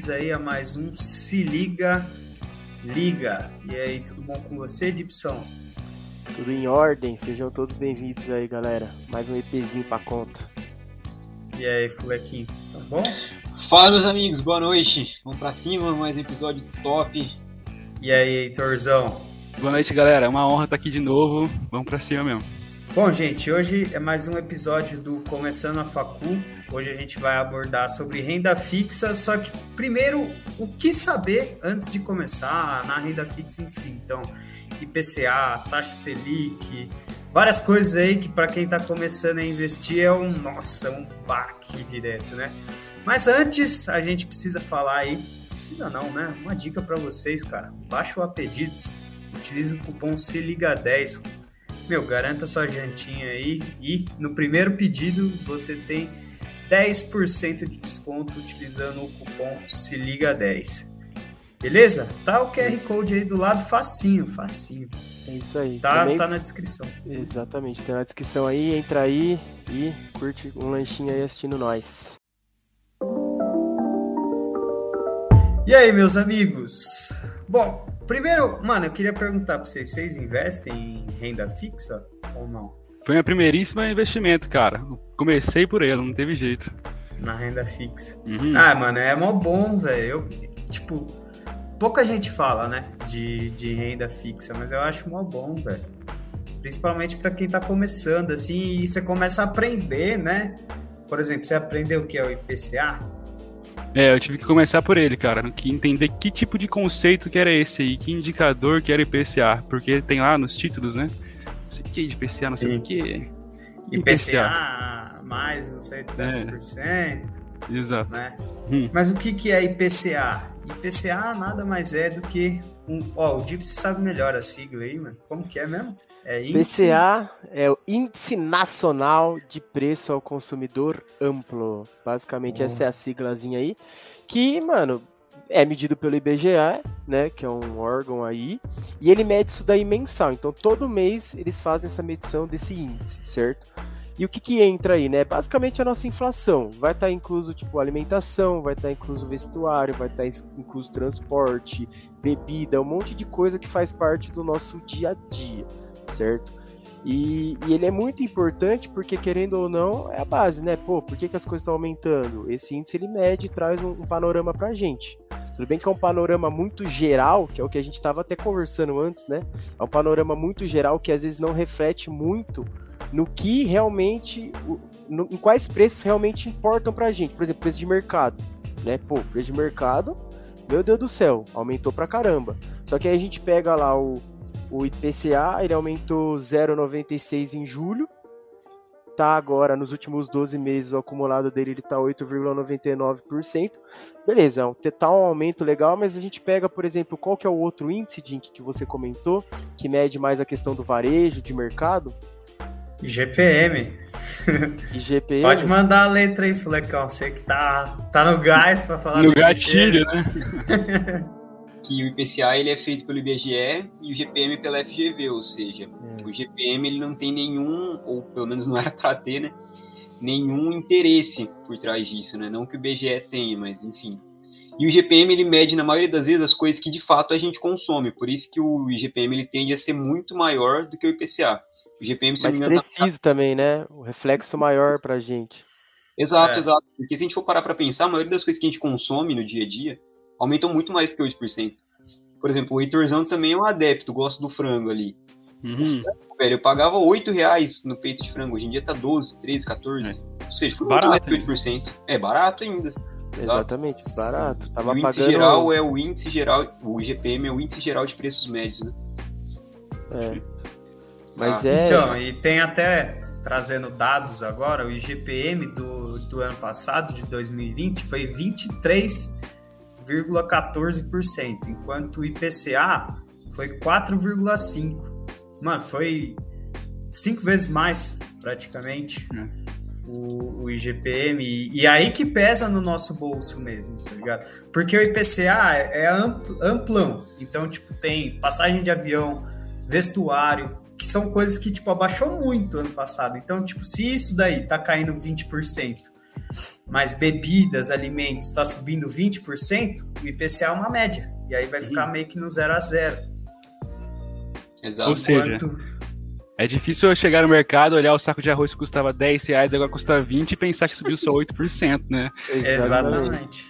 Bem-vindos aí a mais um Se Liga Liga. E aí, tudo bom com você, Dipson? Tudo em ordem, sejam todos bem-vindos aí, galera. Mais um EPzinho pra conta. E aí, Fulequinho, tá bom? Fala, meus amigos, boa noite. Vamos pra cima, mais um episódio top. E aí, Heitorzão? Boa noite, galera. É uma honra estar aqui de novo. Vamos pra cima mesmo. Bom, gente, hoje é mais um episódio do Começando a Facu. Hoje a gente vai abordar sobre renda fixa, só que primeiro, o que saber antes de começar na renda fixa em si. Então, IPCA, taxa Selic, várias coisas aí que para quem está começando a investir é um, nossa, um baque direto, né? Mas antes, a gente precisa falar aí, precisa não, né? Uma dica para vocês, cara. Baixa o Apedidos, utilize o cupom SELIGA10 meu, garanta sua jantinha aí e no primeiro pedido você tem 10% de desconto utilizando o cupom Se Liga 10. Beleza? Tá o QR Code aí do lado, facinho, facinho. É isso aí. Tá, Também... tá na descrição. Exatamente, tem na descrição aí, entra aí e curte um lanchinho aí assistindo nós. E aí, meus amigos? Bom, primeiro, mano, eu queria perguntar para vocês, vocês investem em renda fixa ou não? Foi minha primeiríssima investimento, cara. Comecei por ele, não teve jeito. Na renda fixa. Uhum. Ah, mano, é mó bom, velho. Tipo, pouca gente fala, né, de, de renda fixa, mas eu acho mó bom, velho. Principalmente para quem tá começando, assim, e você começa a aprender, né? Por exemplo, você aprendeu o que é o IPCA? É, eu tive que começar por ele, cara. Que entender que tipo de conceito que era esse aí, que indicador que era IPCA. Porque tem lá nos títulos, né? Não sei o que de IPCA, não Sim. sei o que. IPCA, mais, não sei, tantos é. Exato. Né? Hum. Mas o que, que é IPCA? IPCA nada mais é do que um. Ó, o Dipsy sabe melhor a sigla aí, mano. Como que é mesmo? É índice... IPCA é o Índice Nacional de Preço ao Consumidor Amplo. Basicamente, oh. essa é a siglazinha aí. Que, mano, é medido pelo IBGE, né? Que é um órgão aí. E ele mede isso daí mensal. Então, todo mês eles fazem essa medição desse índice, certo? E o que, que entra aí, né? Basicamente a nossa inflação. Vai estar tá incluso, tipo, alimentação, vai estar tá incluso vestuário, vai estar tá incluso transporte, bebida, um monte de coisa que faz parte do nosso dia a dia certo? E, e, ele é muito importante porque, querendo ou não, é a base, né? Pô, por que, que as coisas estão aumentando? Esse índice ele mede e traz um, um panorama pra gente. Tudo bem que é um panorama muito geral, que é o que a gente estava até conversando antes, né? É um panorama muito geral que às vezes não reflete muito no que realmente, no, em quais preços realmente importam pra gente. Por exemplo, preço de mercado, né? Pô, preço de mercado, meu Deus do céu, aumentou pra caramba. Só que aí a gente pega lá o, o IPCA ele aumentou 0,96 em julho. Tá agora, nos últimos 12 meses, o acumulado dele está 8,99%. Beleza, tá um aumento legal, mas a gente pega, por exemplo, qual que é o outro índice, Dink, que você comentou, que mede mais a questão do varejo, de mercado? IGPM. IGPM. Pode mandar a letra aí, Flecão. Você que tá, tá no gás para falar. No gatilho, né? que o IPCA ele é feito pelo IBGE e o GPM pela FGV, ou seja, hum. o GPM ele não tem nenhum, ou pelo menos não era para ter, né, nenhum interesse por trás disso, né? Não que o IBGE tenha, mas enfim. E o GPM ele mede na maioria das vezes as coisas que de fato a gente consome, por isso que o IGPM ele tende a ser muito maior do que o IPCA. O GPM se mas preciso tá... também, né? O reflexo maior para a gente. Exato, é. exato. Porque se a gente for parar para pensar, a maioria das coisas que a gente consome no dia a dia, aumentam muito mais que 8%. Por exemplo, o Heitorzão também é um adepto, gosta do frango ali. Uhum. Frango, velho, eu pagava 8 reais no peito de frango, hoje em dia tá 12, 13, 14. É. Ou seja, foi barato, muito mais que 8%. É barato ainda. Exatamente, barato. Tava o índice pagando... geral é o índice geral, o IGPM é o índice geral de preços médios, né? É. Mas ah. é. Então, e tem até, trazendo dados agora, o IGPM do, do ano passado, de 2020, foi 23 4,14%, enquanto o IPCA foi 4,5%. Mano, foi cinco vezes mais, praticamente, é. o, o, IGPM. E, e, aí que pesa no nosso bolso mesmo, tá ligado? Porque o IPCA é, é amplão. Então, tipo, tem passagem de avião, vestuário, que são coisas que, tipo, abaixou muito ano passado. Então, tipo, se isso daí tá caindo 20%, mas bebidas, alimentos está subindo 20%, o IPCA é uma média. E aí vai ficar meio que no zero a zero. Exato. Ou seja, é difícil eu chegar no mercado, olhar o saco de arroz que custava 10 reais, agora custa 20 e pensar que subiu só 8%, né? Exatamente.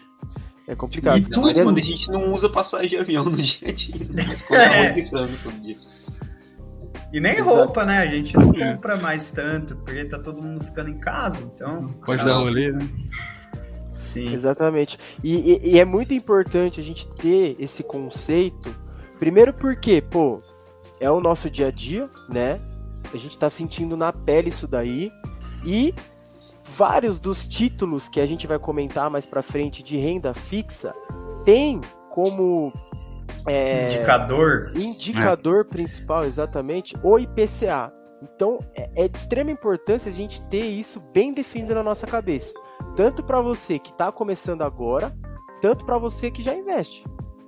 É complicado. E tudo... Mas quando a gente não usa passagem de avião no dia a dia, mas quando é arroz e frango todo dia. E nem Exato. roupa, né? A gente não compra mais tanto, porque tá todo mundo ficando em casa, então. Pode dar rolê, né? Sim. Exatamente. E, e, e, é muito importante a gente ter esse conceito. Primeiro porque, pô, é o nosso dia a dia, né? A gente está sentindo na pele isso daí. E vários dos títulos que a gente vai comentar mais para frente de renda fixa tem como é, indicador indicador é. principal exatamente o IPCA. Então é, é de extrema importância a gente ter isso bem definido na nossa cabeça, tanto para você que está começando agora, tanto para você que já investe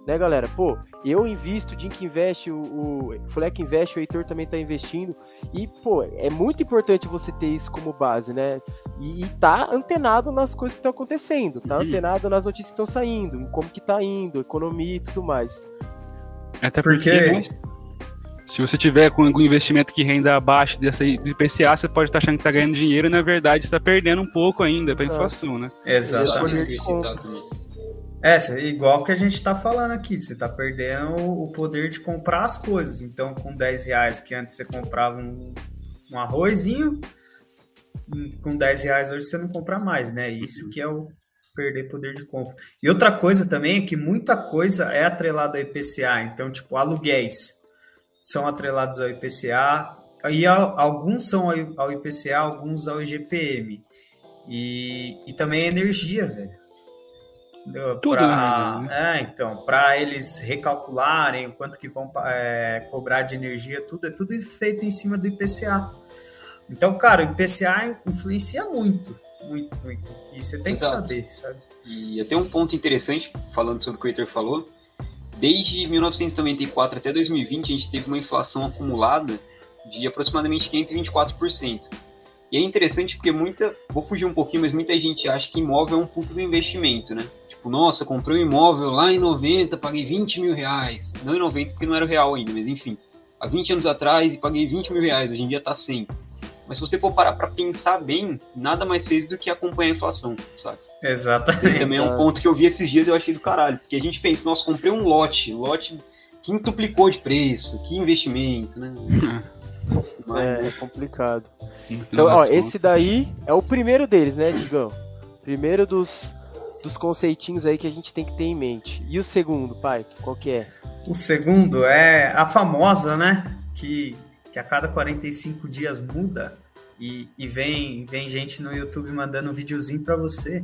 né, galera? Pô, eu invisto, o Dink investe, o, o Fleck investe, o Heitor também tá investindo. E, pô, é muito importante você ter isso como base, né? E, e tá antenado nas coisas que estão acontecendo, tá uhum. antenado nas notícias que estão saindo, como que tá indo, economia e tudo mais. Até porque, porque... Se você tiver com algum investimento que renda abaixo dessa IPCA, você pode estar achando que está ganhando dinheiro e na verdade está perdendo um pouco ainda para inflação, né? Exatamente. Exatamente. É, igual que a gente está falando aqui, você está perdendo o poder de comprar as coisas. Então, com 10 reais que antes você comprava um, um arrozinho, com 10 reais hoje você não compra mais, né? Isso que é o perder poder de compra. E outra coisa também é que muita coisa é atrelada ao IPCA. Então, tipo, aluguéis são atrelados ao IPCA, e alguns são ao IPCA, alguns ao IGPM. E, e também energia, velho. Pra, né? é, então, para eles recalcularem o quanto que vão é, cobrar de energia, tudo é tudo feito em cima do IPCA. Então, cara, o IPCA influencia muito, muito, muito. E você tem Exato. que saber, sabe? E até um ponto interessante, falando sobre o que o Heitor falou, desde 1994 até 2020, a gente teve uma inflação acumulada de aproximadamente 524%. E é interessante porque muita, vou fugir um pouquinho, mas muita gente acha que imóvel é um puto do investimento, né? Tipo, nossa, comprei um imóvel lá em 90, paguei 20 mil reais. Não em 90, porque não era real ainda, mas enfim. Há 20 anos atrás e paguei 20 mil reais, hoje em dia tá 100. Mas se você for parar para pensar bem, nada mais fez do que acompanhar a inflação, sabe? Exatamente. E também é um ponto que eu vi esses dias e eu achei do caralho. Porque a gente pensa, nossa, comprei um lote, lote quintuplicou de preço, que investimento, né? É, é complicado. Então, ó, esse daí é o primeiro deles, né, Digão? Primeiro dos, dos conceitinhos aí que a gente tem que ter em mente. E o segundo, pai, qual que é? O segundo é a famosa, né? Que, que a cada 45 dias muda e, e vem, vem gente no YouTube mandando um videozinho para você.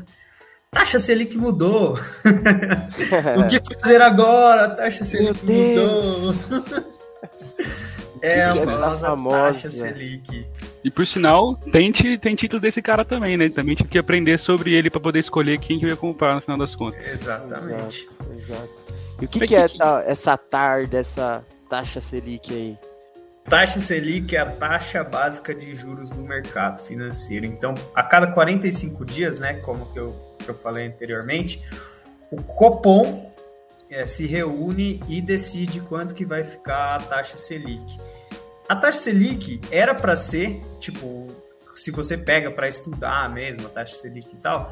Taxa Selic mudou. o que fazer agora? Taxa Selic mudou. é a famosa, famosa taxa Selic. E por sinal, tem, tem título desse cara também, né? Também tive que aprender sobre ele para poder escolher quem que eu ia comprar no final das contas. Exatamente. Exato. exato. E o que, que, é que... essa TAR dessa taxa Selic aí? Taxa Selic é a taxa básica de juros do mercado financeiro. Então, a cada 45 dias, né, como que eu, que eu falei anteriormente, o Copom é, se reúne e decide quanto que vai ficar a taxa Selic. A taxa Selic era para ser, tipo, se você pega para estudar mesmo a taxa Selic e tal,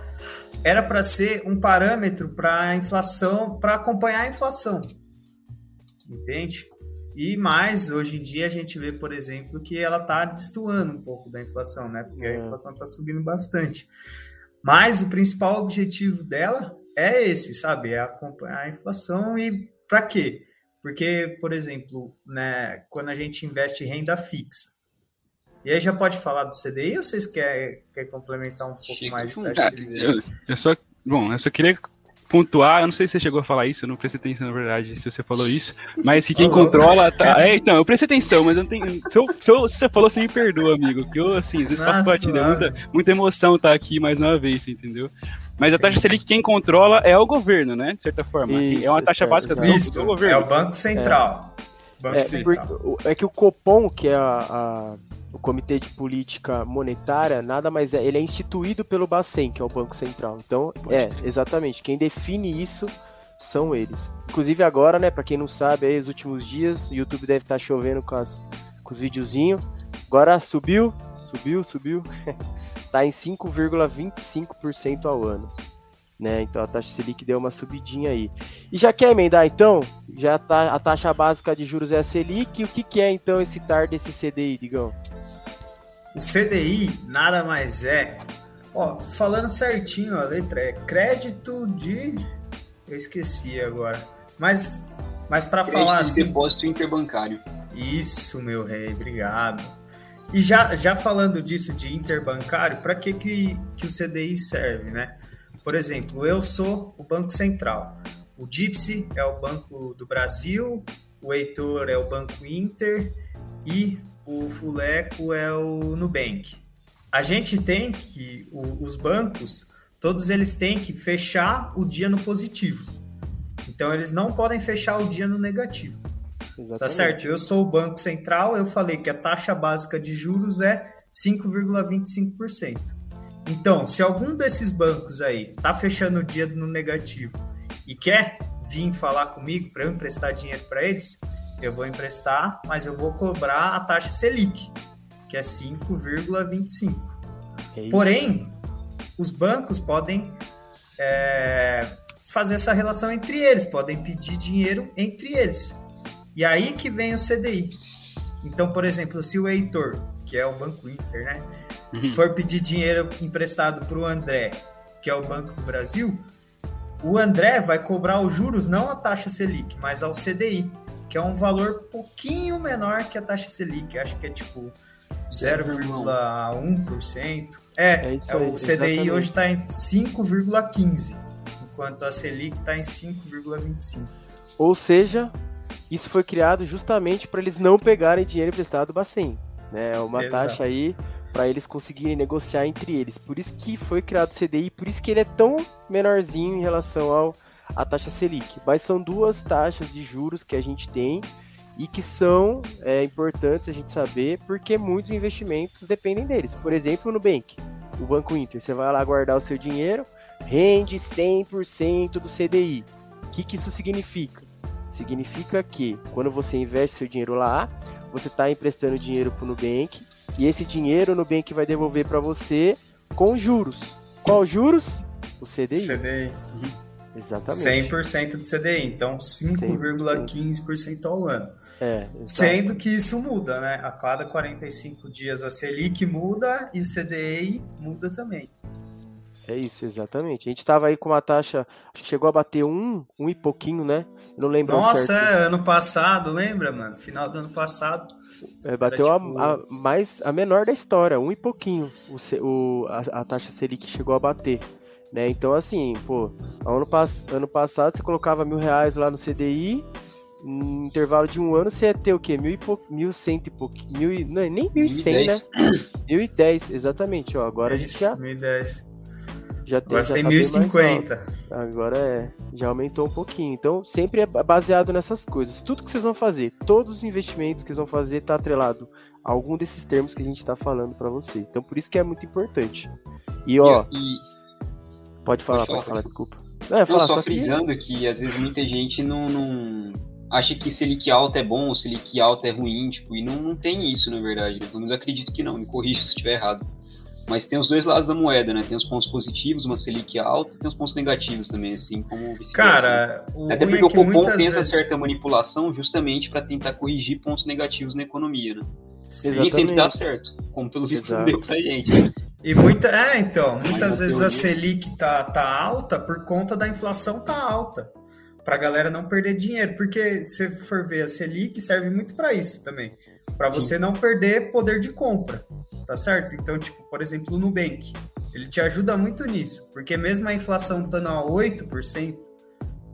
era para ser um parâmetro para a inflação, para acompanhar a inflação. Entende? E mais, hoje em dia a gente vê, por exemplo, que ela está destoando um pouco da inflação, né? Porque a uhum. inflação está subindo bastante. Mas o principal objetivo dela é esse, sabe? É acompanhar a inflação e para quê? Porque, por exemplo, né, quando a gente investe em renda fixa, e aí já pode falar do CDI ou vocês querem, querem complementar um pouco Chico, mais? De eu, eu só, bom, eu só queria pontuar, eu não sei se você chegou a falar isso, eu não prestei atenção na verdade se você falou isso, mas que quem controla tá. É, então, eu prestei atenção, mas eu não tenho. Se, eu, se, eu, se você falou, você me perdoa, amigo. Que eu, assim, às vezes faço batida, muita, muita emoção tá aqui mais uma vez, entendeu? Mas a taxa Selic quem controla é o governo, né? De certa forma. Isso, é uma taxa é, básica do, do, governo. É o Banco Central. É, Banco é, Central. é que o Copom, que é a, a o Comitê de Política Monetária nada mais é, ele é instituído pelo Bacen, que é o Banco Central. Então, é, exatamente, quem define isso são eles. Inclusive agora, né, para quem não sabe, aí os últimos dias, o YouTube deve estar tá chovendo com, as, com os videozinhos. Agora subiu, subiu, subiu. tá em 5,25% ao ano. Né? Então a taxa Selic deu uma subidinha aí. E já quer emendar então? Já tá a taxa básica de juros é a Selic. O que, que é então esse TAR desse CDI, Digão? O CDI nada mais é. Ó, falando certinho, a letra é crédito de. Eu esqueci agora. Mas, mas para falar assim. depósito interbancário. Isso, meu rei, obrigado. E já, já falando disso de interbancário, para que, que, que o CDI serve, né? Por exemplo, eu sou o Banco Central. O Gypsy é o Banco do Brasil, o Heitor é o Banco Inter e o Fuleco é o Nubank. A gente tem que, o, os bancos, todos eles têm que fechar o dia no positivo. Então eles não podem fechar o dia no negativo. Exatamente. Tá certo? Eu sou o Banco Central, eu falei que a taxa básica de juros é 5,25%. Então, se algum desses bancos aí tá fechando o dia no negativo e quer vir falar comigo para eu emprestar dinheiro para eles, eu vou emprestar, mas eu vou cobrar a taxa Selic, que é 5,25. É Porém, os bancos podem é, fazer essa relação entre eles, podem pedir dinheiro entre eles. E aí que vem o CDI. Então, por exemplo, se o Heitor, que é o Banco Inter, né, uhum. for pedir dinheiro emprestado para o André, que é o Banco do Brasil, o André vai cobrar os juros não a taxa Selic, mas ao CDI que é um valor pouquinho menor que a taxa Selic, acho que é tipo 0,1%. É, é, é, o CDI exatamente. hoje está em 5,15%, enquanto a Selic está em 5,25%. Ou seja, isso foi criado justamente para eles não pegarem dinheiro emprestado do Bacen. Né? É uma Exato. taxa aí para eles conseguirem negociar entre eles. Por isso que foi criado o CDI, por isso que ele é tão menorzinho em relação ao a taxa Selic. Mas são duas taxas de juros que a gente tem e que são é, importantes a gente saber porque muitos investimentos dependem deles. Por exemplo, no Nubank, o Banco Inter, você vai lá guardar o seu dinheiro, rende 100% do CDI. O que, que isso significa? Significa que quando você investe seu dinheiro lá, você está emprestando dinheiro para o Nubank e esse dinheiro o Nubank vai devolver para você com juros. Qual juros? O CDI. CDI. Uhum. Exatamente. 100% do CDI, então 5,15% ao ano. É, Sendo que isso muda, né? A cada 45 dias a Selic muda e o CDI muda também. É isso, exatamente. A gente estava aí com uma taxa, acho que chegou a bater um, um e pouquinho, né? não lembro Nossa, é, ano passado, lembra, mano? Final do ano passado. É, bateu tipo... a, a, mais, a menor da história, um e pouquinho. O, o, a, a taxa Selic chegou a bater. Né? Então, assim, pô, ano, pass ano passado você colocava mil reais lá no CDI, em intervalo de um ano você ia ter o quê? Mil e pou... mil cento e pouquinho, mil e... não, é nem mil e cem, né? Mil e dez, exatamente, ó, agora é a gente já... Mil e dez. Já tem, agora já tem tá 1050. Agora é, já aumentou um pouquinho. Então, sempre é baseado nessas coisas. Tudo que vocês vão fazer, todos os investimentos que vocês vão fazer tá atrelado a algum desses termos que a gente tá falando para vocês. Então, por isso que é muito importante. E, ó... E, Pode falar, pode falar, pode falar desculpa. Não, não só, só frisando que... que... às vezes muita gente não, não, acha que Selic alta é bom, Selic alta é ruim, tipo, e não, não tem isso, na verdade. Pelo menos acredito que não, me corrija se estiver errado. Mas tem os dois lados da moeda, né? Tem os pontos positivos, uma Selic alta, tem os pontos negativos também, assim como Cara, o Até porque é o Copom tem essa certa manipulação justamente para tentar corrigir pontos negativos na economia, né? Sim, Nem sempre dá certo, como pelo visto Exato. deu pra gente. Né? E muita, é, então, muitas vezes a Selic tá, tá alta por conta da inflação tá alta. Pra galera não perder dinheiro, porque se for ver a Selic serve muito para isso também, para você não perder poder de compra, tá certo? Então, tipo, por exemplo, o Nubank, ele te ajuda muito nisso, porque mesmo a inflação estando a 8%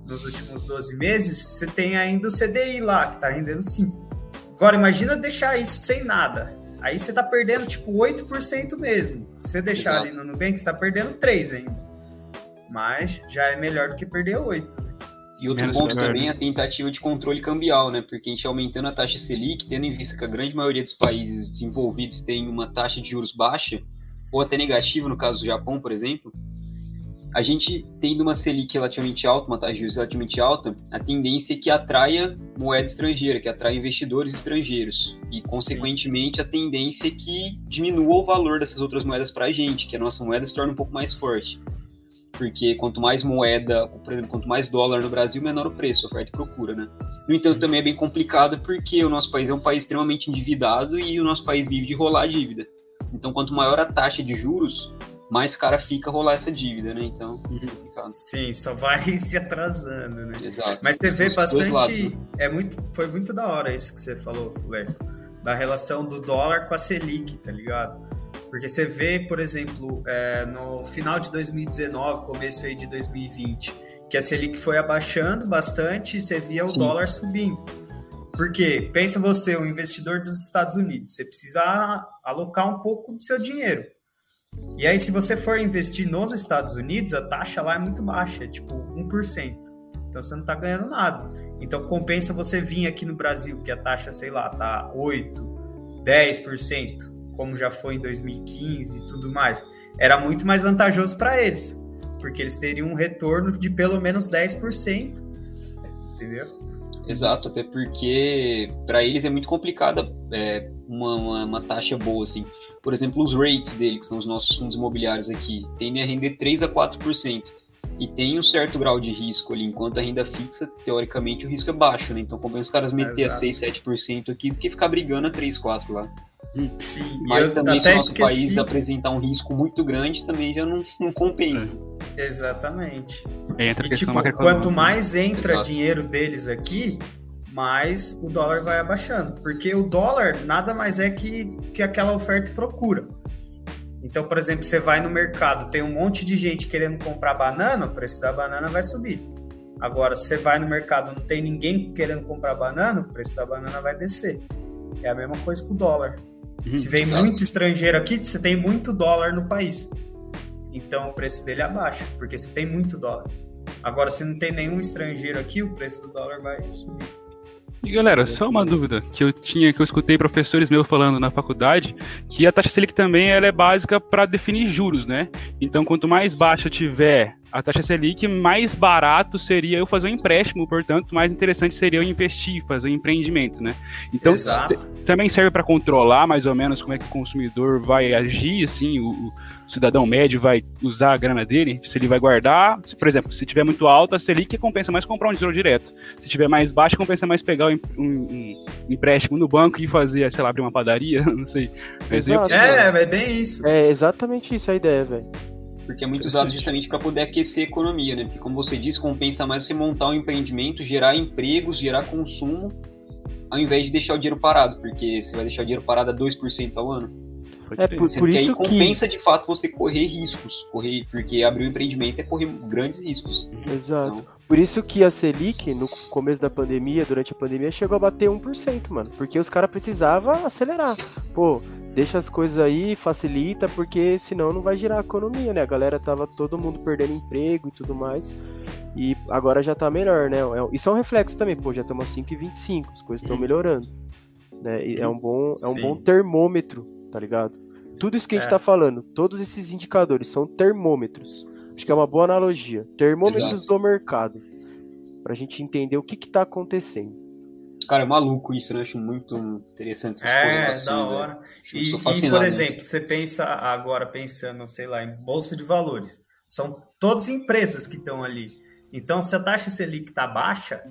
nos últimos 12 meses, você tem ainda o CDI lá, que tá rendendo 5. Agora imagina deixar isso sem nada. Aí você tá perdendo tipo 8% mesmo. Se você deixar Exato. ali no Nubank, você tá perdendo 3 ainda. Mas já é melhor do que perder 8. E outro Menos ponto também é a tentativa de controle cambial, né? Porque a gente aumentando a taxa Selic, tendo em vista que a grande maioria dos países desenvolvidos tem uma taxa de juros baixa, ou até negativa, no caso do Japão, por exemplo, a gente tendo uma Selic relativamente alta, uma taxa de juros relativamente alta, a tendência é que atraia moeda estrangeira, que atraia investidores estrangeiros. E, consequentemente, a tendência é que diminua o valor dessas outras moedas para a gente, que a nossa moeda se torne um pouco mais forte. Porque quanto mais moeda, por exemplo, quanto mais dólar no Brasil, menor o preço, oferta e procura, né? No entanto, também é bem complicado porque o nosso país é um país extremamente endividado e o nosso país vive de rolar dívida. Então, quanto maior a taxa de juros, mais cara fica rolar essa dívida, né? Então, é complicado. Sim, só vai se atrasando, né? Exato. Mas você vê os bastante. lados, né? é muito, foi muito da hora isso que você falou, Fuleco. Da relação do dólar com a Selic, tá ligado? Porque você vê, por exemplo, é, no final de 2019, começo aí de 2020, que a Selic foi abaixando bastante e você via o Sim. dólar subindo. Porque, pensa você, um investidor dos Estados Unidos, você precisa alocar um pouco do seu dinheiro. E aí, se você for investir nos Estados Unidos, a taxa lá é muito baixa, é tipo 1%. Então você não tá ganhando nada. Então compensa você vir aqui no Brasil, que a taxa, sei lá, tá 8, 10%, como já foi em 2015 e tudo mais. Era muito mais vantajoso para eles, porque eles teriam um retorno de pelo menos 10%. Entendeu? Exato, até porque para eles é muito complicada é, uma, uma, uma taxa boa, assim. Por exemplo, os rates dele, que são os nossos fundos imobiliários aqui, tendem a render 3 a 4%. E tem um certo grau de risco ali, enquanto a renda fixa, teoricamente, o risco é baixo, né? Então compensa os caras meter Exato. a 6, 7% aqui do que ficar brigando a 3, 4 lá. Sim. e Mas eu também se o nosso esqueci- país apresentar um risco muito grande, também já não, não compensa. Exatamente. Aí entra E tipo, quanto mais entra Exato. dinheiro deles aqui, mais o dólar vai abaixando. Porque o dólar nada mais é que, que aquela oferta e procura. Então, por exemplo, você vai no mercado, tem um monte de gente querendo comprar banana, o preço da banana vai subir. Agora, se você vai no mercado, não tem ninguém querendo comprar banana, o preço da banana vai descer. É a mesma coisa com o dólar. Uhum, Se vem exato. muito estrangeiro aqui, você tem muito dólar no país. Então o preço dele abaixa, porque você tem muito dólar. Agora, se não tem nenhum estrangeiro aqui, o preço do dólar vai subir. E galera, só uma dúvida que eu tinha, que eu escutei professores meus falando na faculdade, que a taxa Selic também ela é básica para definir juros, né? Então, quanto mais baixa tiver a taxa Selic, mais barato seria eu fazer um empréstimo, portanto, mais interessante seria eu investir, fazer um empreendimento, né? Então, Exato. também serve para controlar mais ou menos como é que o consumidor vai agir, assim, o, o cidadão médio vai usar a grana dele, se ele vai guardar, se, por exemplo, se tiver muito alta, a Selic compensa mais comprar um tesouro direto. Se tiver mais baixa, compensa mais pegar um, um- um empréstimo no banco e fazer, sei lá, abrir uma padaria, não sei. Exemplo. Exato. É, é bem isso. É exatamente isso a ideia, velho. Porque é muito usado justamente para poder aquecer a economia, né? Porque, como você disse, compensa mais você montar um empreendimento, gerar empregos, gerar consumo, ao invés de deixar o dinheiro parado, porque você vai deixar o dinheiro parado a 2% ao ano. É por, por que aí isso que. compensa de fato você correr riscos, correr, porque abrir um empreendimento é correr grandes riscos. Exato. Então, Por isso que a Selic, no começo da pandemia, durante a pandemia, chegou a bater 1%, mano. Porque os caras precisavam acelerar. Pô, deixa as coisas aí, facilita, porque senão não vai girar a economia, né? A galera tava todo mundo perdendo emprego e tudo mais. E agora já tá melhor, né? É- Isso é um reflexo também, pô, já estamos a 5,25, as coisas estão melhorando. Né? E é um bom, é um Sim. bom termômetro, tá ligado? Tudo isso que a gente É. tá falando, todos esses indicadores são termômetros. Acho que é uma boa analogia. Termômetros Exato. do mercado. Pra gente entender o que que tá acontecendo. Cara, é maluco isso, né? Acho muito interessante essas É, correlações. da né? hora. E, e, por exemplo, você pensa agora, pensando, sei lá, em bolsa de valores. São todas empresas que estão ali. Então, se a taxa Selic está baixa,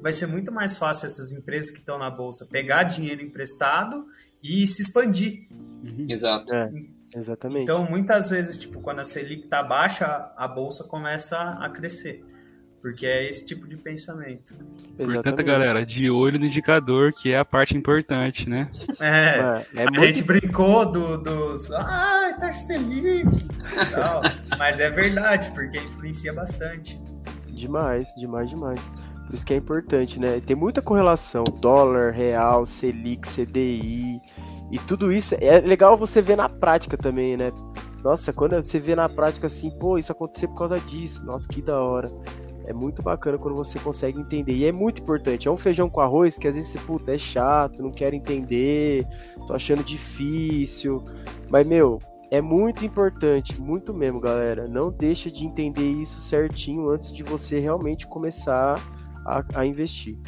vai ser muito mais fácil essas empresas que estão na bolsa pegar dinheiro emprestado e se expandir. Uhum. Exato. É, exatamente. Então, muitas vezes, tipo, quando a Selic está baixa, a bolsa começa a crescer. Porque é esse tipo de pensamento. Portanto, Exatamente. galera, de olho no indicador, que é a parte importante, né? É, É, é a muito- gente brincou do, dos. Ah, taxa Selic! tal. Mas é verdade, porque influencia bastante. Demais, demais, demais. Por isso que é importante, né? Tem muita correlação, dólar, real, Selic, CDI, e tudo isso é legal você ver na prática também, né? Nossa, quando você vê na prática assim, pô, isso aconteceu por causa disso, nossa, que da hora. É muito bacana quando você consegue entender. E é muito importante. É um feijão com arroz que às vezes você, puta, é chato, não quero entender, tô achando difícil. Mas, meu, é muito importante, muito mesmo, galera. Não deixa de entender isso certinho antes de você realmente começar a, a investir.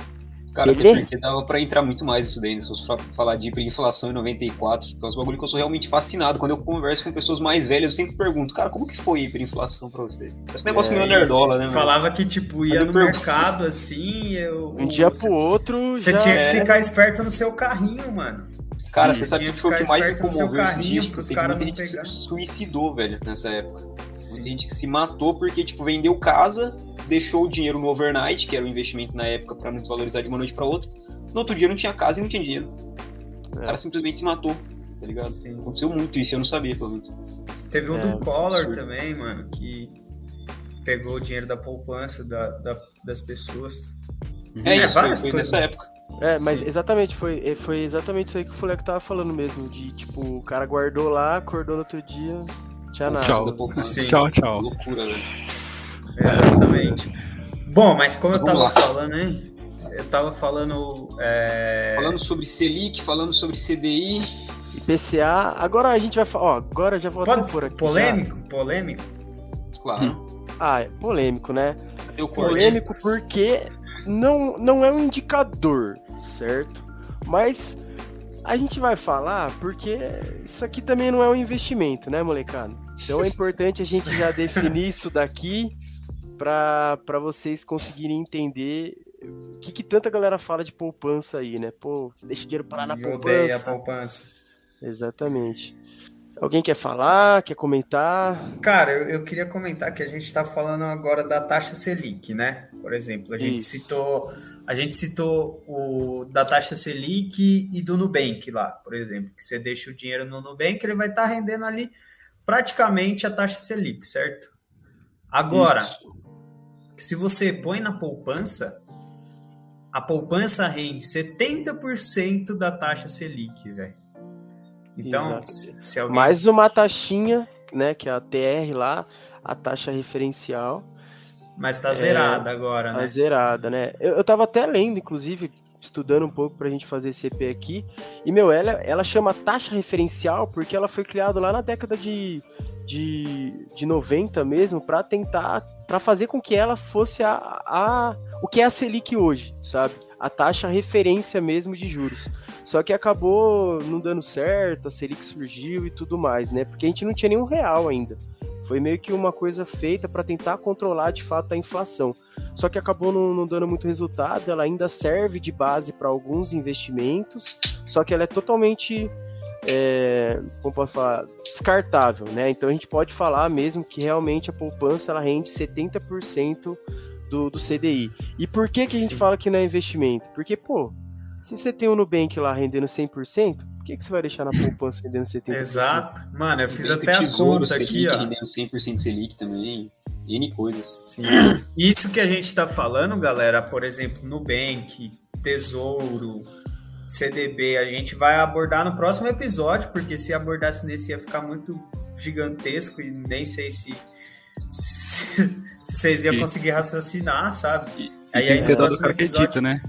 Cara, até porque dava pra entrar muito mais isso daí, se fosse falar de hiperinflação em 94, que é um bagulho que eu sou realmente fascinado. Quando eu converso com pessoas mais velhas, eu sempre pergunto, cara, como que foi a hiperinflação pra você? Esse negócio é, meio nerdola, né? Falava que, tipo, ia no pergunto. mercado, assim, eu, um dia pro outro, Você tinha que ficar esperto no seu carrinho, mano. Cara, você sabe que foi o que mais me comoveu esses dias? Tipo, tem muita gente pegar. que se suicidou, velho, nessa época. Sim. Muita gente que se matou porque, tipo, vendeu casa, deixou o dinheiro no overnight, que era o um investimento na época para não desvalorizar de uma noite para outra. No outro dia não tinha casa e não tinha dinheiro. É. O cara simplesmente se matou, tá ligado? Sim. Aconteceu muito isso, eu não sabia, pelo menos. Teve um é, do Collor absurdo. também, mano, que pegou o dinheiro da poupança da, da das pessoas. É, é isso, foi, foi nessa época. É, mas Sim. exatamente, foi, é, foi exatamente isso aí que o Fuleco tava falando mesmo. De tipo, o cara guardou lá, acordou no outro dia, tinha nada. Tchau, tchau, tchau. Loucura, velho. Exatamente. Bom, mas como eu tava lá. falando, hein? Eu tava falando. É... Falando sobre Selic, falando sobre CDI. IPCA. Agora a gente vai falar. Ó, agora já vou Pode por aqui. Polêmico? Já. Polêmico? Claro. Hum. Ah, é polêmico, né? Eu polêmico porque não, não é um indicador, certo? Mas a gente vai falar porque isso aqui também não é um investimento, né, molecada? Então é importante a gente já definir isso daqui para vocês conseguirem entender o que, que, tanta galera fala de poupança aí, né? Pô, você deixa o dinheiro parar na poupança. Odeia a poupança. Exatamente. Alguém quer falar, quer comentar? Cara, eu, eu queria comentar que a gente está falando agora da taxa Selic, né? Por exemplo, a gente Isso. citou a gente citou o da taxa Selic e do Nubank lá, por exemplo, que você deixa o dinheiro no Nubank, ele vai estar tá rendendo ali praticamente a taxa Selic, certo? Agora, Isso. se você põe na poupança, a poupança rende 70% da taxa Selic, velho. Então, se alguém... mais uma taxinha, né, que é a TR lá, a taxa referencial. Mas tá zerada é, agora, tá né? Tá zerada, né? Eu, eu tava até lendo, inclusive, estudando um pouco pra gente fazer esse EP aqui. E, meu, ela, ela chama taxa referencial porque ela foi criada lá na década de, de, de 90 mesmo para tentar, para fazer com que ela fosse a, a, o que é a Selic hoje, sabe? A taxa referência mesmo de juros. Só que acabou não dando certo, a Selic surgiu e tudo mais, né? Porque a gente não tinha nenhum real ainda. Foi meio que uma coisa feita para tentar controlar de fato a inflação. Só que acabou não, não dando muito resultado, ela ainda serve de base para alguns investimentos, só que ela é totalmente é, como posso falar, descartável, né? Então a gente pode falar mesmo que realmente a poupança ela rende 70% do, do CDI. E por que, que a gente Sim. fala que não é investimento? Porque, pô, se você tem o Nubank lá rendendo 100%, por que, que você vai deixar na poupança rendendo 70%? Exato. Mano, eu fiz até a conta aqui, ó. rendendo 100% Selic também. N coisas. Sim. Isso que a gente está falando, galera, por exemplo, Nubank, Tesouro, CDB, a gente vai abordar no próximo episódio, porque se abordasse nesse ia ficar muito gigantesco e nem sei se, se, se vocês iam conseguir raciocinar, sabe? E, aí, e aí, todo cara episódio... acredita, né?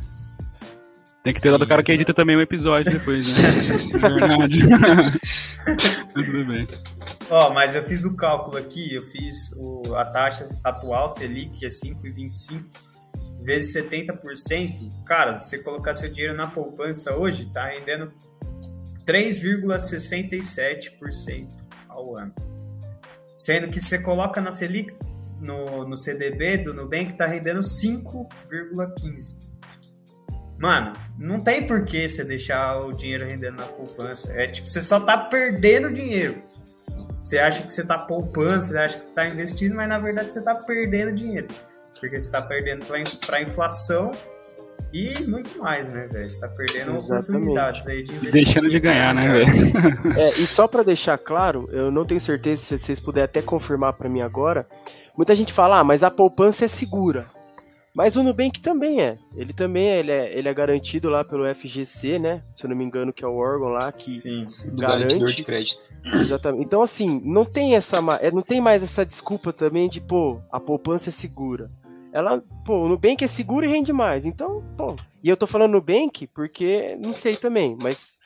Tem que ter lá do cara que edita também um episódio depois, né? Verdade. tudo bem. Ó, mas eu fiz o cálculo aqui, eu fiz o, a taxa atual Selic, que é 5,25, vezes 70%. Cara, se você colocar seu dinheiro na poupança hoje, tá rendendo 3,67% ao ano. Sendo que você coloca na Selic, no, no CDB do Nubank, tá rendendo 5,15%. Mano, não tem por que você deixar o dinheiro rendendo na poupança. É tipo, você só tá perdendo dinheiro. Você acha que você tá poupando, você acha que tá investindo, mas na verdade você tá perdendo dinheiro. Porque você tá perdendo pra inflação e muito mais, né, velho? Você tá perdendo Exatamente. oportunidades aí de investir. Deixando de ganhar, né, velho? É, e só para deixar claro, eu não tenho certeza se vocês puderem até confirmar para mim agora. Muita gente fala, ah, mas a poupança é segura. Mas o Nubank também é. Ele também é, ele é, ele é garantido lá pelo FGC, né? Se eu não me engano, que é o órgão lá que Sim, garante. de crédito. Exatamente. Então, assim, não tem essa. É, não tem mais essa desculpa também de, pô, a poupança é segura. ela, pô, o Nubank é seguro e rende mais. Então, pô. E eu tô falando Nubank porque não sei também, mas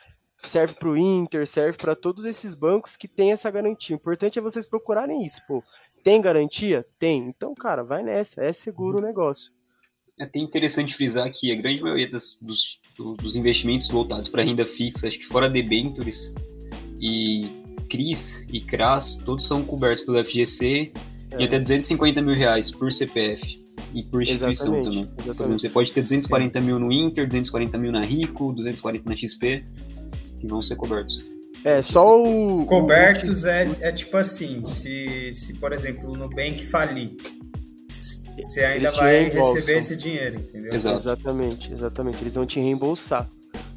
serve para o Inter, serve para todos esses bancos que têm essa garantia. O importante é vocês procurarem isso, pô. Tem garantia? Tem. Então, cara, vai nessa, é seguro o negócio. É até interessante frisar que a grande maioria das, dos, dos investimentos voltados para renda fixa, acho que fora debentures e CRIs e CRAS, todos são cobertos pelo FGC é. e até 250 mil reais por CPF e por instituição exatamente, também. Exatamente. Por exemplo, você pode ter 240 Sim. mil no Inter, 240 mil na Rico, 240 na XP, que vão ser cobertos. É, só o. Cobertos o... É, é tipo assim: se, se, por exemplo, o Nubank falir, você ainda vai receber esse dinheiro, entendeu? Exato. Exatamente, exatamente. Eles vão te reembolsar.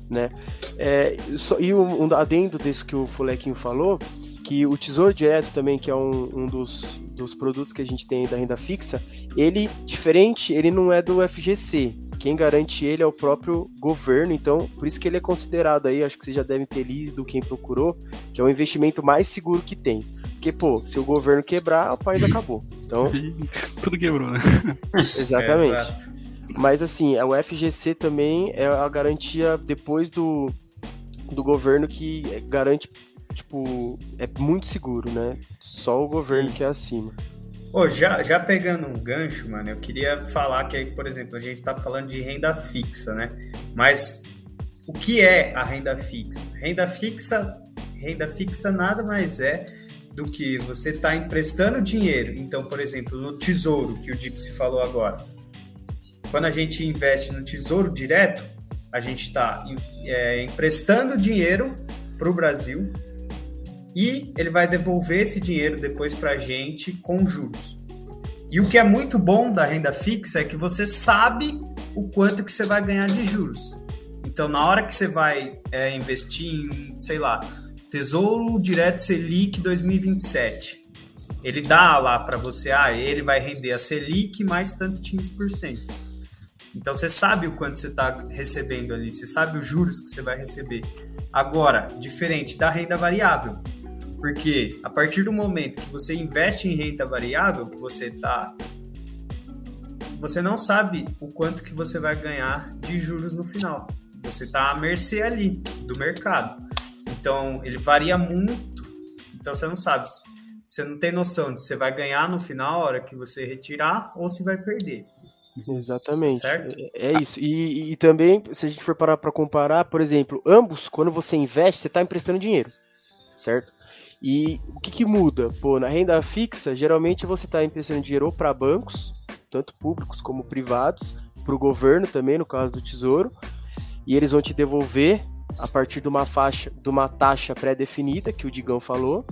Né? É, só, e um, um adendo desse que o Folequinho falou, que o Tesouro Direto também, que é um, um dos, dos produtos que a gente tem da renda fixa, ele, diferente, ele não é do FGC. Quem garante ele é o próprio governo, então por isso que ele é considerado aí, acho que vocês já devem ter lido quem procurou, que é o investimento mais seguro que tem. Porque, pô, se o governo quebrar, o país acabou. Então. Tudo quebrou, né? Exatamente. É, Mas assim, o FGC também é a garantia depois do, do governo que garante, tipo, é muito seguro, né? Só o governo Sim. que é acima. Oh, já, já pegando um gancho, mano, eu queria falar que, por exemplo, a gente está falando de renda fixa, né? Mas o que é a renda fixa? Renda fixa, renda fixa nada mais é do que você está emprestando dinheiro. Então, por exemplo, no tesouro, que o Dipsy falou agora. Quando a gente investe no tesouro direto, a gente está é, emprestando dinheiro para o Brasil e ele vai devolver esse dinheiro depois para a gente com juros. E o que é muito bom da renda fixa é que você sabe o quanto que você vai ganhar de juros. Então, na hora que você vai é, investir em, sei lá, Tesouro Direto Selic 2027, ele dá lá para você, ah, ele vai render a Selic mais tantos por cento. Então, você sabe o quanto você está recebendo ali, você sabe os juros que você vai receber. Agora, diferente da renda variável, porque a partir do momento que você investe em renda variável, você tá você não sabe o quanto que você vai ganhar de juros no final. Você está à mercê ali do mercado. Então, ele varia muito. Então, você não sabe. Você não tem noção de se você vai ganhar no final, a hora que você retirar, ou se vai perder. Exatamente. Certo? É, é isso. E, e também, se a gente for parar para comparar, por exemplo, ambos, quando você investe, você está emprestando dinheiro. Certo? E o que, que muda? Pô, na renda fixa, geralmente você está emprestando dinheiro para bancos, tanto públicos como privados, para o governo também, no caso do Tesouro, e eles vão te devolver a partir de uma faixa, de uma taxa pré-definida, que o Digão falou.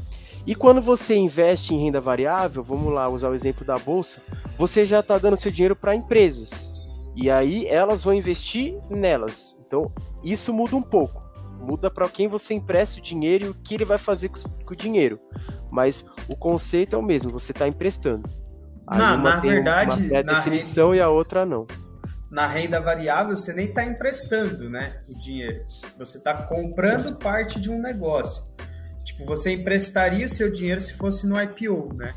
E quando você investe em renda variável, vamos lá usar o exemplo da bolsa, você já está dando seu dinheiro para empresas. E aí elas vão investir nelas. Então, isso muda um pouco. Muda para quem você empresta o dinheiro e o que ele vai fazer com, o dinheiro. Mas o conceito é o mesmo, você está emprestando. não, na verdade, uma definição renda, e a outra não. Na renda variável, você nem está emprestando né, o dinheiro. Você está comprando parte de um negócio. Tipo, você emprestaria o seu dinheiro se fosse no IPO, né?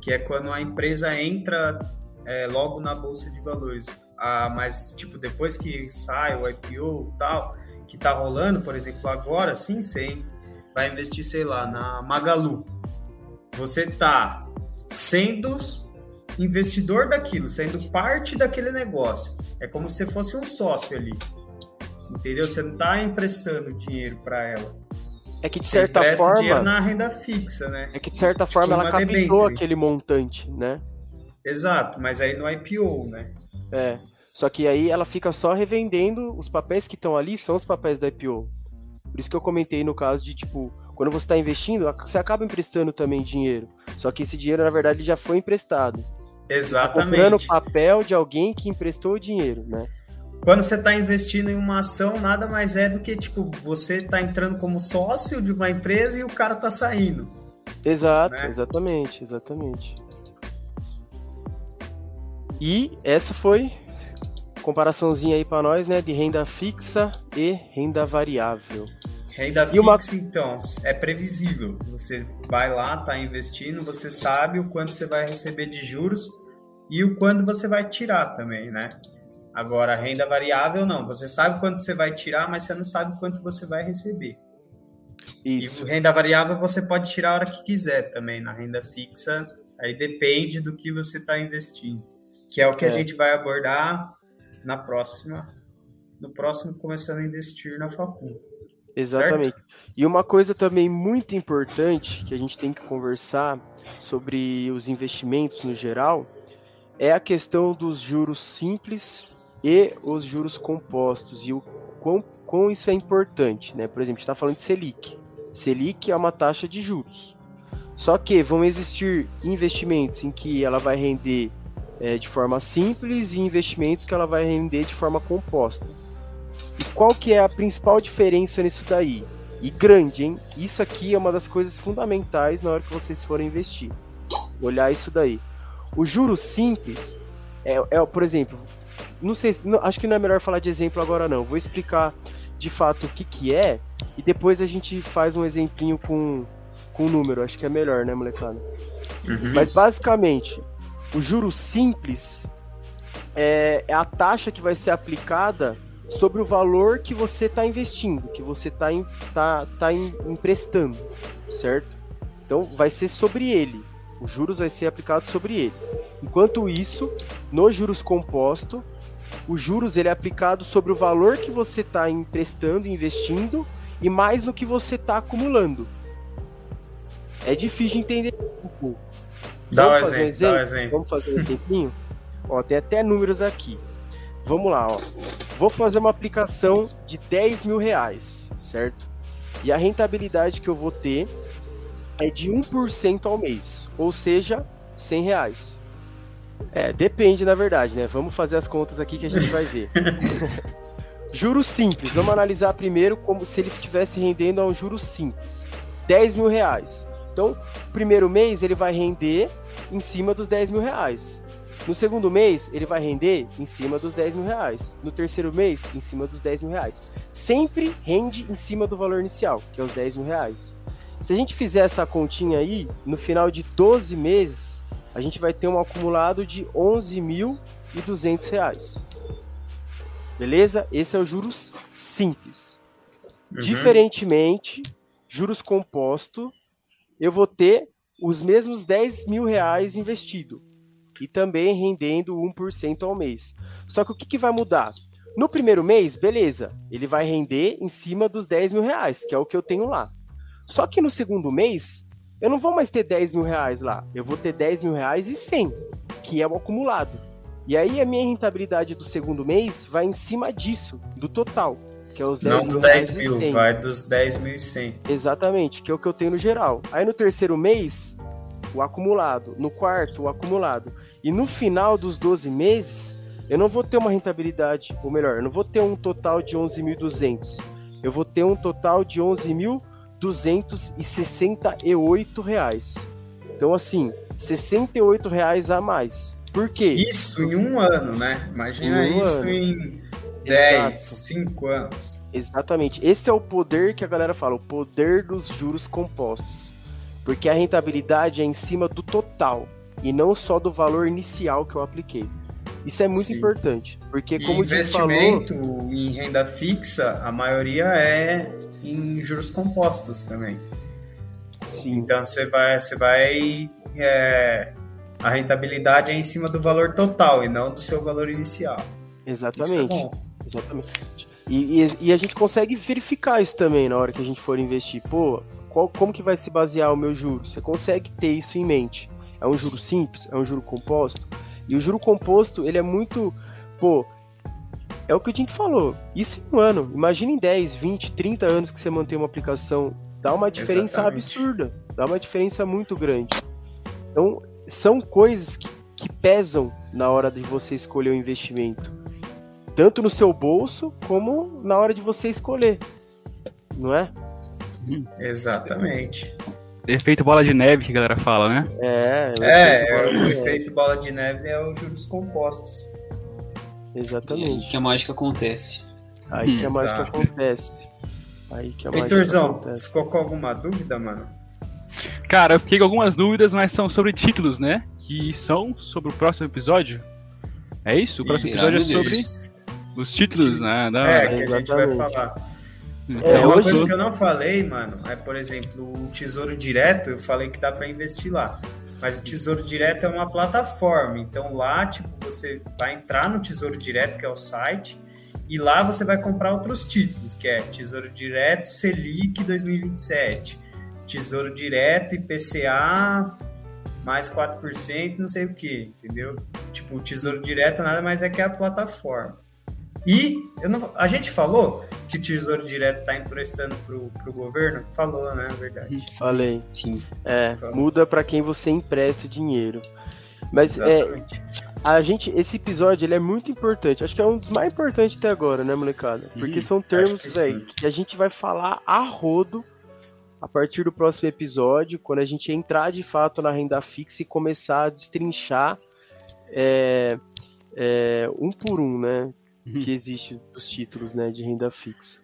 Que é quando a empresa entra é, logo na bolsa de valores. Ah, mas, tipo, depois que sai o IPO e tal, que está rolando, por exemplo, agora, sim, você vai investir, sei lá, na Magalu. Você está sendo investidor daquilo, sendo parte daquele negócio. É como se fosse um sócio ali. Entendeu? Você não está emprestando dinheiro para ela. É que de certa você forma. dinheiro na renda fixa, né? É que de certa tipo forma ela captou aquele montante, né? Exato, mas aí no IPO, né? É. Só que aí ela fica só revendendo os papéis que estão ali, são os papéis da IPO. Por isso que eu comentei no caso de, tipo, quando você está investindo, você acaba emprestando também dinheiro. Só que esse dinheiro, na verdade, já foi emprestado. Exatamente. Tá comprando papel de alguém que emprestou o dinheiro, né? Quando você está investindo em uma ação, nada mais é do que, tipo, você está entrando como sócio de uma empresa e o cara está saindo. Exato, né? exatamente, exatamente. E essa foi comparaçãozinha aí para nós, né, de renda fixa e renda variável. Renda e fixa, uma... então, é previsível. Você vai lá, tá investindo, você sabe o quanto você vai receber de juros e o quando você vai tirar também, né? Agora, renda variável não, você sabe quanto você vai tirar, mas você não sabe quanto você vai receber. Isso. E renda variável você pode tirar a hora que quiser também. Na renda fixa, aí depende do que você está investindo. Que é o que é. a gente vai abordar na próxima, no próximo Começando a Investir na Facul. Exatamente. Certo? E uma coisa também muito importante que a gente tem que conversar sobre os investimentos no geral é a questão dos juros simples e os juros compostos e o quão, quão isso é importante, né? Por exemplo, está falando de Selic. Selic é uma taxa de juros. Só que vão existir investimentos em que ela vai render é, de forma simples e investimentos que ela vai render de forma composta. E qual que é a principal diferença nisso daí? E grande, hein? Isso aqui é uma das coisas fundamentais na hora que vocês forem investir. Olhar isso daí. O juro simples é, é por exemplo, não sei, não, acho que não é melhor falar de exemplo agora não. Vou explicar de fato o que que é e depois a gente faz um exemplinho com com número, acho que é melhor, né, molecada? Uhum. Mas basicamente, o juro simples é, é, a taxa que vai ser aplicada sobre o valor que você está investindo, que você está tá, tá emprestando, certo? Então vai ser sobre ele. Os juros vai ser aplicado sobre ele. Enquanto isso, no juros composto, os juros ele é aplicado sobre o valor que você está emprestando, investindo e mais no que você está acumulando. É difícil de entender um pouco. Dá Vamos um fazer exemplo, um exemplo? Vamos fazer um exemplinho? ó, tem até números aqui. Vamos lá, ó. Vou fazer uma aplicação de 10 mil reais, certo? E a rentabilidade que eu vou ter é de 1% ao mês, ou seja, 100 reais. É, depende na verdade, né? Vamos fazer as contas aqui que a gente vai ver. juros simples, vamos analisar primeiro como se ele estivesse rendendo a um juro simples. 10 mil reais. Então, primeiro mês ele vai render em cima dos 10 mil reais. No segundo mês, ele vai render em cima dos 10 mil reais. No terceiro mês, em cima dos 10 mil reais. Sempre rende em cima do valor inicial, que é os 10 mil reais. Se a gente fizer essa continha aí, no final de 12 meses, a gente vai ter um acumulado de 11.200 reais. Beleza? Esse é o juros simples. Uhum. Diferentemente, juros composto eu vou ter os mesmos 10 mil reais investido e também rendendo 1% ao mês. Só que o que, que vai mudar? No primeiro mês, beleza, ele vai render em cima dos 10 mil reais, que é o que eu tenho lá. Só que no segundo mês, eu não vou mais ter 10 mil reais lá, eu vou ter 10 mil reais e 100, que é o acumulado. E aí a minha rentabilidade do segundo mês vai em cima disso, do total que é os 10 Não mil. Não 10 mil, vai dos 10.100. Exatamente, que é o que eu tenho no geral. Aí no terceiro mês, o acumulado. No quarto, o acumulado. E no final dos 12 meses, eu não vou ter uma rentabilidade, ou melhor, eu não vou ter um total de 11.200. Eu vou ter um total de 11.268 reais. Então, assim, 68 reais a mais. Por quê? Isso em um ano, né? Imagina um isso ano. em 10, 5 anos. Exatamente. Esse é o poder que a galera fala, o poder dos juros compostos. Porque a rentabilidade é em cima do total e não só do valor inicial que eu apliquei. Isso é muito Sim. importante, porque como o investimento falou, em renda fixa, a maioria é em juros compostos também. Sim. Então você vai, você vai é, a rentabilidade é em cima do valor total e não do seu valor inicial. Exatamente. É Exatamente. E, e, e, a gente consegue verificar isso também na hora que a gente for investir. Pô, qual, como que vai se basear o meu juro? Você consegue ter isso em mente. É um juro simples? É um juro composto? E o juro composto, ele é muito. Pô, é o que o Dink falou. Isso em um ano. Imagina em 10, 20, 30 anos que você mantém uma aplicação. Dá uma diferença Exatamente. absurda. Dá uma diferença muito grande. Então, são coisas que, que pesam na hora de você escolher o investimento tanto no seu bolso como na hora de você escolher, não é? Exatamente. Efeito bola de neve que a galera fala, né? É, o é, efeito, é, o efeito bola de neve é os juros compostos. Exatamente. aí que a mágica acontece. Aí que a mágica acontece. Aí que a Heitorzão, ficou com alguma dúvida, mano? Cara, eu fiquei com algumas dúvidas, mas são sobre títulos, né? Que são sobre o próximo episódio. É isso? O próximo episódio é sobre os títulos, né? Da... É, que a gente vai falar. É, É, uma hoje- coisa que eu não falei, mano, é, por exemplo, o Tesouro Direto, eu falei que dá pra investir lá. Mas o Tesouro Direto é uma plataforma, então lá, tipo, você vai entrar no Tesouro Direto, que é o site, e lá você vai comprar outros títulos, que é Tesouro Direto Selic 2027, Tesouro Direto IPCA mais 4%, não sei o que, entendeu? Tipo, o Tesouro Direto nada mais é que a plataforma. E eu não, a gente falou que o Tesouro Direto está emprestando pro, pro governo? Falou, né? Na verdade. Falei. Sim. É, Falou. muda pra quem você empresta o dinheiro. Mas é, Exatamente. a gente, esse episódio ele é muito importante. Acho que é um dos mais importantes até agora, né, molecada? Porque Uhum, são termos, que velho, sim. que a gente vai falar a rodo a partir do próximo episódio, quando a gente entrar de fato na renda fixa e começar a destrinchar é, é, um por um, né? Uhum. Que existe os títulos, né, de renda fixa.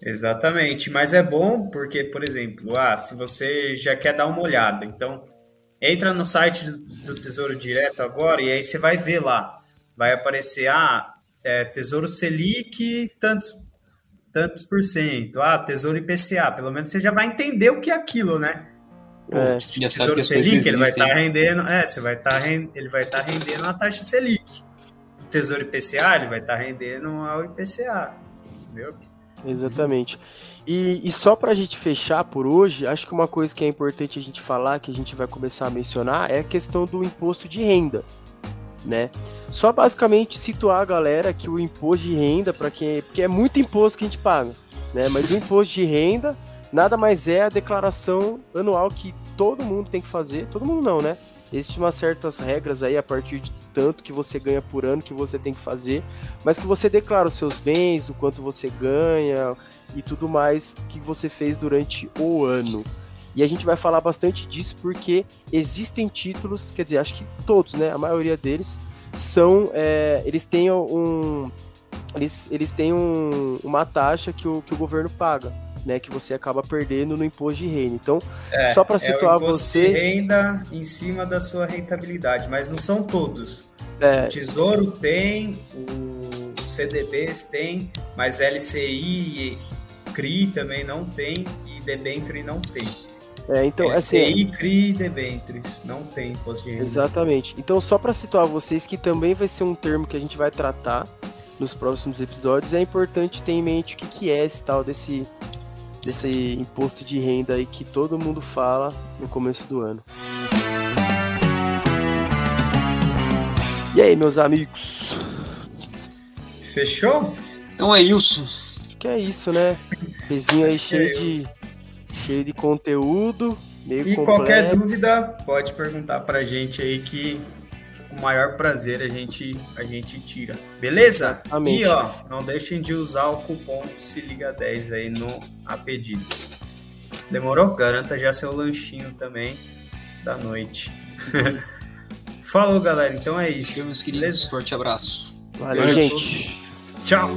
Exatamente. Mas é bom porque, por exemplo, ah, se você já quer dar uma olhada, então entra no site do, do Tesouro Direto agora e aí você vai ver lá. Vai aparecer, ah, é, Tesouro Selic, tantos, tantos por cento. Ah, Tesouro IPCA. Pelo menos você já vai entender o que é aquilo, né? Pô, É. Tesouro Selic, ele vai estar rendendo, é, você vai estar ele vai estar rendendo a taxa Selic. Tesouro IPCA, ele vai estar rendendo ao IPCA. Entendeu? Exatamente. E, e só pra gente fechar por hoje, acho que uma coisa que é importante a gente falar, que a gente vai começar a mencionar, é a questão do imposto de renda, né? Só basicamente situar a galera que o imposto de renda, para quem, porque é muito imposto que a gente paga, né? Mas o imposto de renda nada mais é a declaração anual que todo mundo tem que fazer, todo mundo não, né? Existem umas certas regras aí a partir de tanto que você ganha por ano que você tem que fazer, mas que você declara os seus bens, o quanto você ganha e tudo mais que você fez durante o ano. E a gente vai falar bastante disso porque existem títulos, quer dizer, acho que todos, né? A maioria deles são, é, eles têm um, eles, eles têm um, uma taxa que o, que o governo paga, né? Que você acaba perdendo no imposto de renda. Então, É, só para é situar vocês, de renda em cima da sua rentabilidade, mas não são todos. é, O Tesouro tem, o CDBs tem, mas LCI e CRI também não tem e debenture não tem. é, então, assim, LCI, CRI e debentures não tem imposto de renda. Exatamente. Então, só para situar vocês que também vai ser um termo que a gente vai tratar nos próximos episódios, é importante ter em mente o que, que é esse tal desse, desse imposto de renda aí que todo mundo fala no começo do ano. E aí, meus amigos? Fechou? Então é isso. Acho que é isso, né? Pezinho aí cheio é de, cheio de conteúdo, meio E completo. qualquer dúvida, pode perguntar pra gente aí que com o maior prazer a gente, a gente tira. Beleza? Exatamente. E ó, não deixem de usar o cupom se liga 10 aí no a pedidos. Demorou? Garanta já seu lanchinho também da noite. Falou, galera. Então é isso. Meus queridos, Beleza? forte abraço. Valeu, Valeu. gente. Tchau.